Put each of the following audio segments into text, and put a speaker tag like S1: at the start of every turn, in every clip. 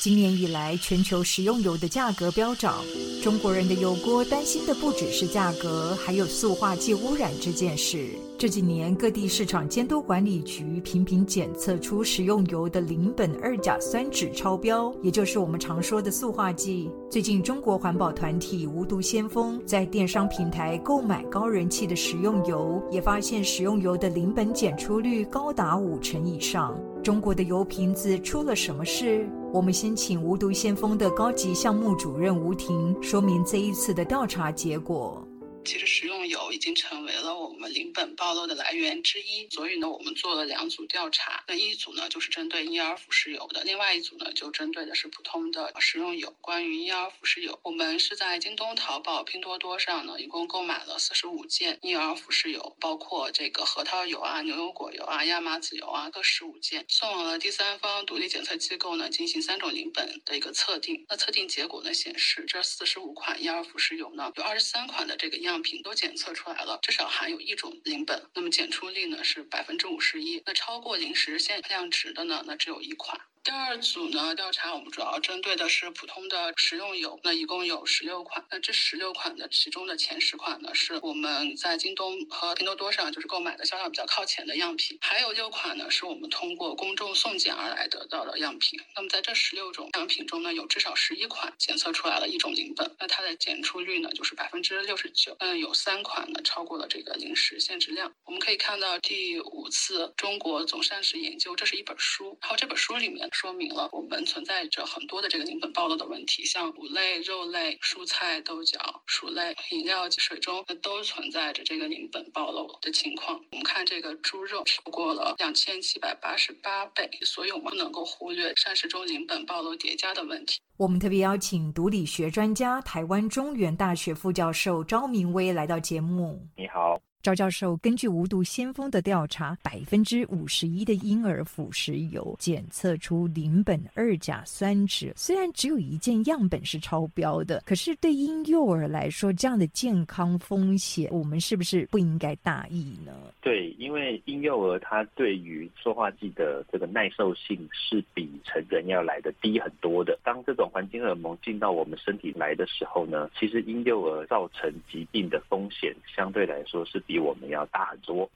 S1: 今年以来，全球食用油的价格飙涨。中国人的油锅担心的不只是价格，还有塑化剂污染这件事。这几年，各地市场监督管理局频频检测出食用油的邻苯二甲酸酯超标，也就是我们常说的塑化剂。最近，中国环保团体无毒先锋在电商平台购买高人气的食用油，也发现食用油的邻苯检出率高达五成以上。中国的油瓶子出了什么事？我们先请无毒先锋的高级项目主任吴婷说明这一次的调查结果。
S2: 其实食用油已经成为了我们邻苯暴露的来源之一，所以呢，我们做了两组调查。那一组呢，就是针对婴儿辅食油的；另外一组呢，就针对的是普通的食用油。关于婴儿辅食油，我们是在京东、淘宝、拼多多上呢，一共购买了四十五件婴儿辅食油，包括这个核桃油啊、牛油果油啊、亚麻籽油啊，各十五件，送往了第三方独立检测机构呢，进行三种邻苯的一个测定。那测定结果呢，显示这四十五款婴儿辅食油呢，有二十三款的这个样。品都检测出来了，至少含有一种邻苯，那么检出率呢是百分之五十一，那超过零时限量值的呢，那只有一款。第二组呢调查，我们主要针对的是普通的食用油，那一共有十六款。那这十六款的其中的前十款呢，是我们在京东和拼多多上就是购买的销量比较靠前的样品，还有六款呢是我们通过公众送检而来得到的样品。那么在这十六种样品中呢，有至少十一款检测出来了一种邻苯，那它的检出率呢就是百分之六十九。嗯，有三款呢超过了这个零食限制量。我们可以看到第五次中国总膳食研究，这是一本书，然后这本书里面。说明了我们存在着很多的这个邻苯暴露的问题，像谷类、肉类、蔬菜、豆角、薯类、饮料、水中，都存在着这个邻苯暴露的情况。我们看这个猪肉超过了两千七百八十八倍，所以我们不能够忽略膳食中邻苯暴露叠加的问题。
S1: 我们特别邀请毒理学专家、台湾中原大学副教授张明威来到节目。
S3: 你好。
S1: 赵教授根据无毒先锋的调查，百分之五十一的婴儿辅食油检测出邻苯二甲酸酯，虽然只有一件样本是超标的，可是对婴幼儿来说，这样的健康风险，我们是不是不应该大意呢？
S3: 对，因为婴幼儿他对于塑化剂的这个耐受性是比成人要来的低很多的。当这种环境荷尔蒙进到我们身体来的时候呢，其实婴幼儿造成疾病的风险相对来说是。比我们要大很多，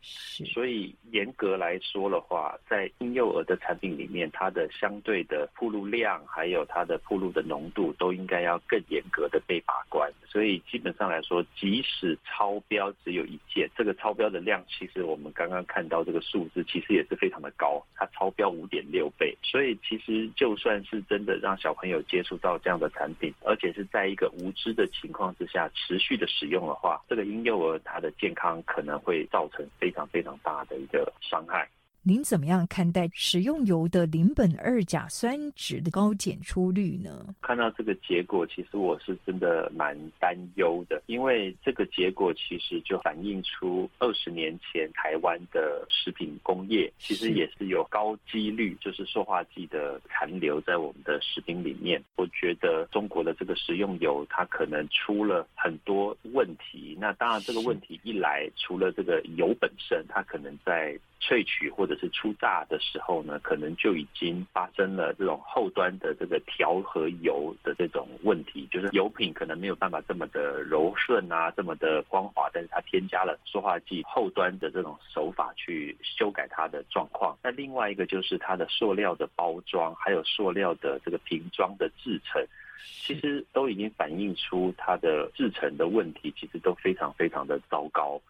S3: 所以严格来说的话，在婴幼儿的产品里面，它的相对的铺路量，还有它的铺路的浓度，都应该要更严格的被把关。所以基本上来说，即使超标只有一件，这个超标的量，其实我们刚刚看到这个数字，其实也是非常的高，它超标五点六倍。所以其实就算是真的让小朋友接触到这样的产品，而且是在一个无知的情况之下持续的使用的话，这个婴幼儿他的健康。可能会造成非常非常大的一个伤害。
S1: 您怎么样看待食用油的邻苯二甲酸酯的高检出率呢？
S3: 看到这个结果，其实我是真的蛮担忧的，因为这个结果其实就反映出二十年前台湾的食品工业其实也是有高几率就是塑化剂的残留在我们的食品里面。我觉得中国的这个食用油它可能出了很多问题。那当然这个问题一来，除了这个油本身，它可能在萃取或者是出榨的时候呢，可能就已经发生了这种后端的这个调和油的这种问题，就是油品可能没有办法这么的柔顺啊，这么的光滑，但是它添加了塑化剂，后端的这种手法去修改它的状况。那另外一个就是它的塑料的包装，还有塑料的这个瓶装的制成，其实都已经反映出它的制成的问题，其实都非常非常的糟糕。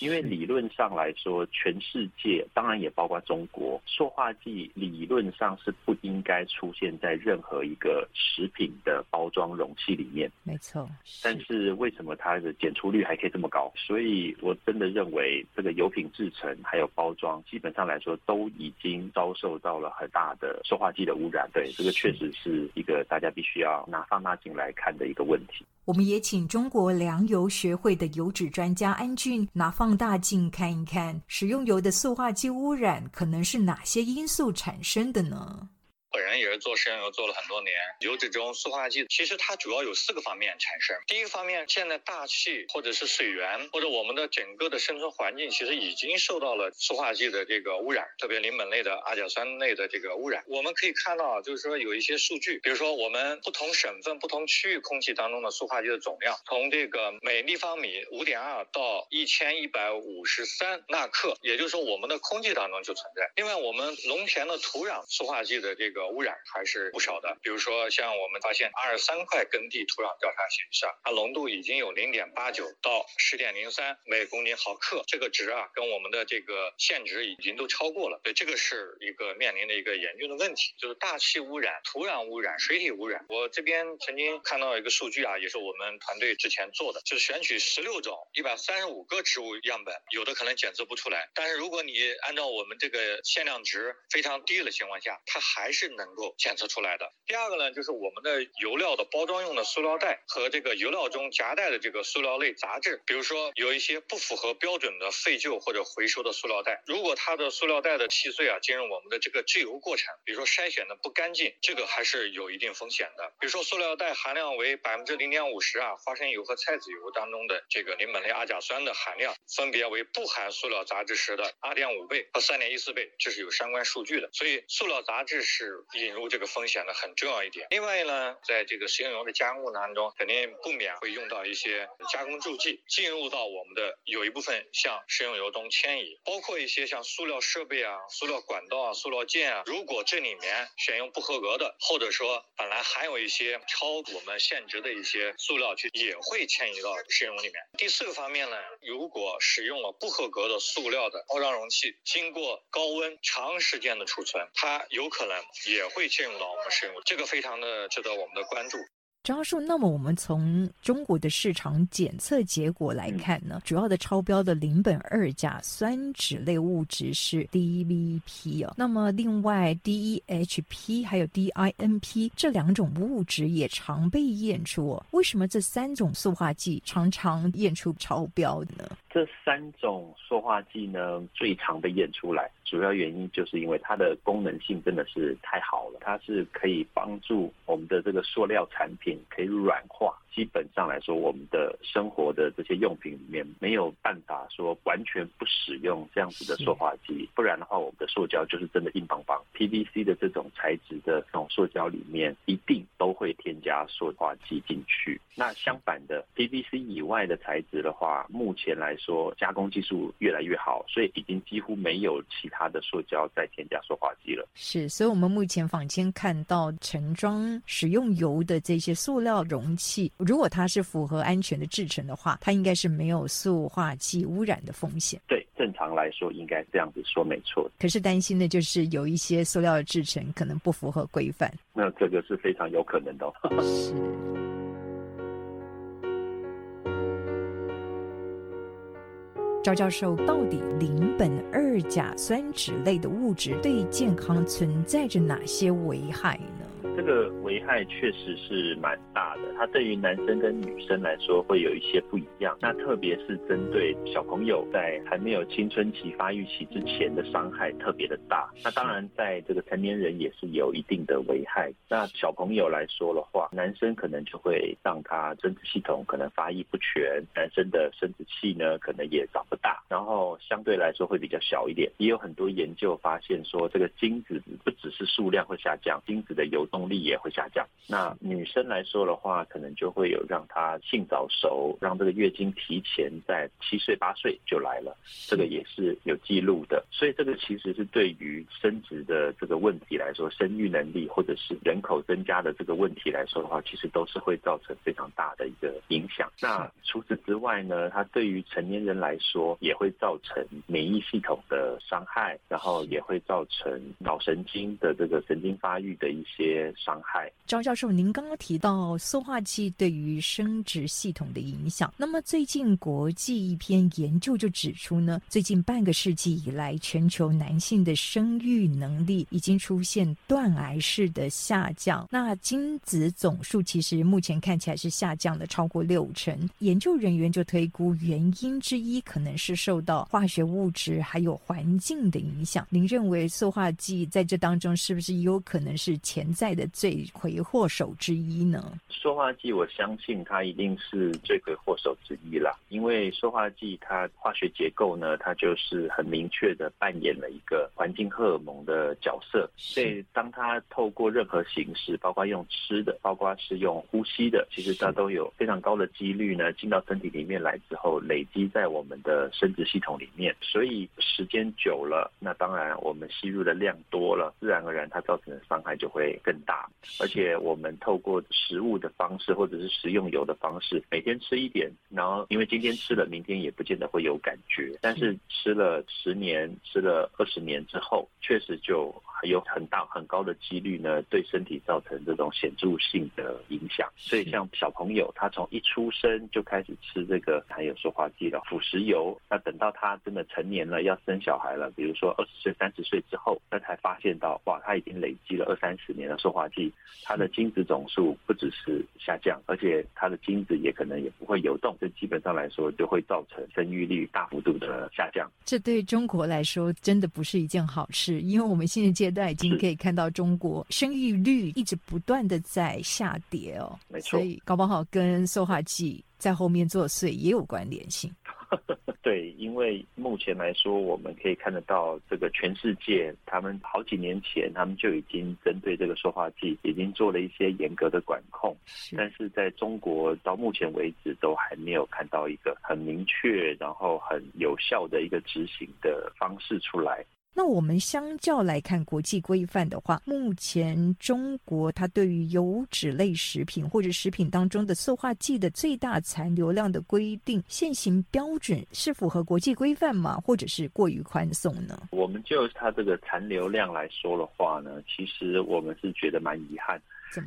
S3: 因为理论上来说，全世界当然也包括中国，塑化剂理论上是不应该出现在任何一个食品的包装容器里面。
S1: 没错。
S3: 但是为什么它的检出率还可以这么高？所以我真的认为，这个油品制成还有包装，基本上来说都已经遭受到了很大的塑化剂的污染。对，这个确实是一个大家必须要拿放大镜来看的一个问题。
S1: 我们也请中国粮油学会的油脂专家安俊拿放大镜看一看，食用油的塑化剂污染可能是哪些因素产生的呢？
S4: 本人也是做食用油做了很多年，油脂中塑化剂其实它主要有四个方面产生。第一个方面，现在大气或者是水源或者我们的整个的生存环境，其实已经受到了塑化剂的这个污染，特别邻苯类的、二甲酸类的这个污染。我们可以看到，就是说有一些数据，比如说我们不同省份、不同区域空气当中的塑化剂的总量，从这个每立方米五点二到一千一百五十三纳克，也就是说我们的空气当中就存在。另外，我们农田的土壤塑化剂的这个污染还是不少的，比如说像我们发现二十三块耕地土壤调查显示啊，它浓度已经有零点八九到十点零三每公斤毫克，这个值啊跟我们的这个限值已经都超过了，所以这个是一个面临的一个严峻的问题，就是大气污染、土壤污染、水体污染。我这边曾经看到一个数据啊，也是我们团队之前做的，就是选取十六种一百三十五个植物样本，有的可能检测不出来，但是如果你按照我们这个限量值非常低的情况下，它还是能够。检测出来的。第二个呢，就是我们的油料的包装用的塑料袋和这个油料中夹带的这个塑料类杂质，比如说有一些不符合标准的废旧或者回收的塑料袋，如果它的塑料袋的细碎啊进入我们的这个制油过程，比如说筛选的不干净，这个还是有一定风险的。比如说塑料袋含量为百分之零点五十啊，花生油和菜籽油当中的这个邻苯类阿甲酸的含量分别为不含塑料杂质时的二点五倍和三点一四倍，这是有相关数据的。所以塑料杂质是引入。这个风险呢很重要一点。另外呢，在这个食用油的加工当中，肯定不免会用到一些加工助剂，进入到我们的有一部分向食用油中迁移，包括一些像塑料设备啊、塑料管道啊、塑料件啊。如果这里面选用不合格的，或者说本来含有一些超我们限值的一些塑料，去也会迁移到食用油里面。第四个方面呢，如果使用了不合格的塑料的包装容器，经过高温长时间的储存，它有可能也会。进入到我们使用，这个非常的值得我们的关注。
S1: 张树，那么我们从中国的市场检测结果来看呢，主要的超标的邻苯二甲酸酯类物质是 DVP 哦，那么另外 DEHP 还有 DINP 这两种物质也常被验出哦，为什么这三种塑化剂常常验出超标的呢？
S3: 这三种塑化剂呢，最常被验出来，主要原因就是因为它的功能性真的是太好了，它是可以帮助我们的这个塑料产品可以软化。基本上来说，我们的生活的这些用品里面没有办法说完全不使用这样子的塑化剂，不然的话，我们的塑胶就是真的硬邦邦。PVC 的这种材质的这种塑胶里面，一定都会添加塑化剂进去。那相反的，PVC 以外的材质的话，目前来说加工技术越来越好，所以已经几乎没有其他的塑胶再添加塑化剂了。
S1: 是，所以我们目前坊间看到盛装食用油的这些塑料容器。如果它是符合安全的制成的话，它应该是没有塑化剂污染的风险。
S3: 对，正常来说应该这样子说没错。
S1: 可是担心的就是有一些塑料的制成可能不符合规范。
S3: 那这个是非常有可能的。
S1: 是。赵教授，到底邻苯二甲酸酯类的物质对健康存在着哪些危害？
S3: 这个危害确实是蛮大的，它对于男生跟女生来说会有一些不一样。那特别是针对小朋友在还没有青春期发育期之前的伤害特别的大。那当然，在这个成年人也是有一定的危害。那小朋友来说的话，男生可能就会让他生殖系统可能发育不全，男生的生殖器呢可能也长不大，然后相对来说会比较小一点。也有很多研究发现说，这个精子不只是数量会下降，精子的游动。力也会下降。那女生来说的话，可能就会有让她性早熟，让这个月经提前在七岁八岁就来了，这个也是有记录的。所以这个其实是对于生殖的这个问题来说，生育能力或者是人口增加的这个问题来说的话，其实都是会造成非常大的一个影响。那除此之外呢，它对于成年人来说也会造成免疫系统的伤害，然后也会造成脑神经的这个神经发育的一些。伤害。
S1: 张教授，您刚刚提到塑化剂对于生殖系统的影响，那么最近国际一篇研究就指出呢，最近半个世纪以来，全球男性的生育能力已经出现断崖式的下降，那精子总数其实目前看起来是下降的超过六成。研究人员就推估，原因之一可能是受到化学物质还有环境的影响。您认为塑化剂在这当中是不是有可能是潜在的罪魁祸首之一呢？
S3: 塑化剂，我相信它一定是罪魁祸首之一啦，因为塑化剂它化学结构呢，它就是很明确的扮演了一个环境荷尔蒙的角色，所以当它透过任何形式，包括用吃的，包括是用呼吸的，其实它都有非常高的几率呢，进到身体里面来之后，累积在我们的生殖系统里面，所以时间久了，那当然我们吸入的量多了，自然而然它造成的伤害就会更大，而且我们透过食物的方式或者是食用油的方式，每天吃一点，然后因为今天吃了，明天也不见得会有感觉，但是吃了十年、吃了二十年之后，确实就有很大很高的几率呢，对身体造成这种显著性的影响。所以像小朋友，他从一出生就开始吃这个含有塑化剂的辅食油，那等到他真的成年了，要生小孩了，比如说二十岁、三十岁之后，那才发现到哇，他已经累积了二三十年的塑化剂，他的精子总数不只是下降，而且他的精子也可能也不会游动，这基本上来说就会造成生育率大幅度的下降。
S1: 这对中国来说真的不是一件好事，因为我们现在阶段已经可以看到中国生育率一直不断的在下跌哦，
S3: 没错，
S1: 所以搞不好跟塑化剂在后面作祟也有关联性。
S3: 对，因为目前来说，我们可以看得到，这个全世界，他们好几年前，他们就已经针对这个塑化剂，已经做了一些严格的管控。但是在中国，到目前为止，都还没有看到一个很明确，然后很有效的一个执行的方式出来。
S1: 那我们相较来看国际规范的话，目前中国它对于油脂类食品或者食品当中的塑化剂的最大残留量的规定，现行标准是符合国际规范吗？或者是过于宽松呢？
S3: 我们就它这个残留量来说的话呢，其实我们是觉得蛮遗憾。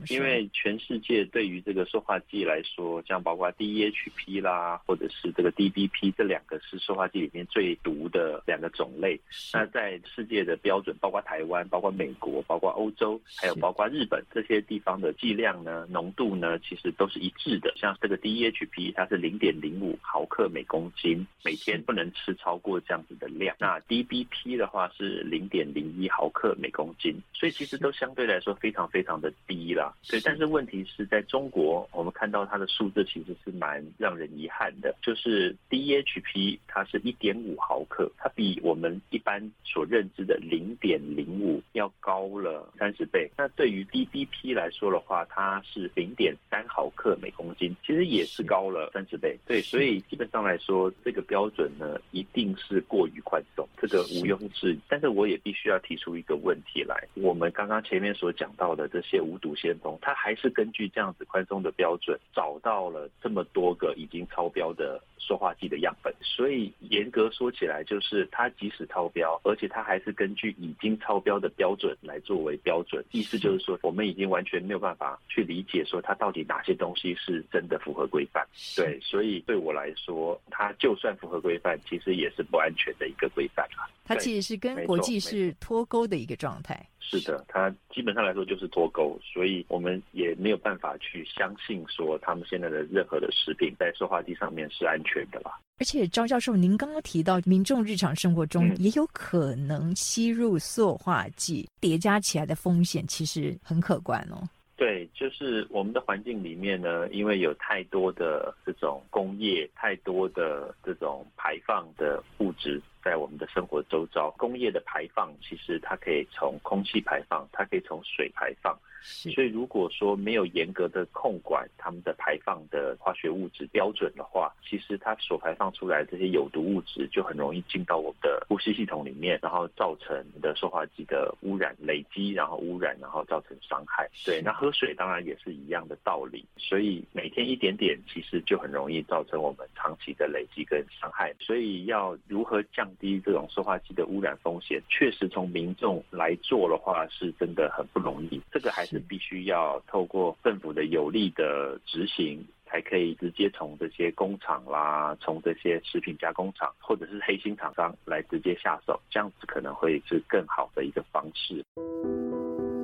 S3: 因为全世界对于这个塑化剂来说，像包括 DEHP 啦，或者是这个 DBP 这两个是塑化剂里面最毒的两个种类。那在世界的标准，包括台湾、包括美国、包括欧洲，还有包括日本这些地方的剂量呢、浓度呢，其实都是一致的。像这个 DEHP，它是零点零五毫克每公斤，每天不能吃超过这样子的量。那 DBP 的话是零点零一毫克每公斤，所以其实都相对来说非常非常的低。对，但是问题是在中国，我们看到它的数字其实是蛮让人遗憾的，就是 DHP 它是一点五毫克，它比我们一般所认知的零点零五要高了三十倍。那对于 DBP 来说的话，它是零点三毫克每公斤，其实也是高了三十倍。对，所以基本上来说，这个标准呢一定是过于宽松，这个毋庸置疑。但是我也必须要提出一个问题来，我们刚刚前面所讲到的这些无毒先锋，他还是根据这样子宽松的标准，找到了这么多个已经超标的塑化剂的样本。所以严格说起来，就是它即使超标，而且它还是根据已经超标的标准来作为标准。意思就是说，我们已经完全没有办法去理解说它到底哪些东西是真的符合规范。对，所以对我来说，它就算符合规范，其实也是不安全的一个规范啊。
S1: 它其实是跟国际是脱钩的一个状态。
S3: 是的，它基本上来说就是脱钩，所以我们也没有办法去相信说他们现在的任何的食品在塑化剂上面是安全的啦。
S1: 而且张教授，您刚刚提到民众日常生活中也有可能吸入塑化剂，叠加起来的风险其实很可观哦。
S3: 对，就是我们的环境里面呢，因为有太多的这种工业，太多的这种排放的物质在我们的生活周遭。工业的排放其实它可以从空气排放，它可以从水排放。所以如果说没有严格的控管他们的排放的化学物质标准的话，其实它所排放出来这些有毒物质就很容易进到我们的呼吸系统里面，然后造成的塑化剂的污染累积，然后污染，然后造成伤害。对，那喝水当然也是一样的道理。所以每天一点点，其实就很容易造成我们长期的累积跟伤害。所以要如何降低这种塑化剂的污染风险，确实从民众来做的话，是真的很不容易。这个还是必须要透过政府的有力的执行。才可以直接从这些工厂啦，从这些食品加工厂或者是黑心厂商来直接下手，这样子可能会是更好的一个方式。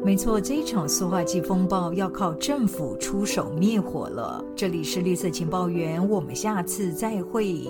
S1: 没错，这一场塑化剂风暴要靠政府出手灭火了。这里是绿色情报员，我们下次再会。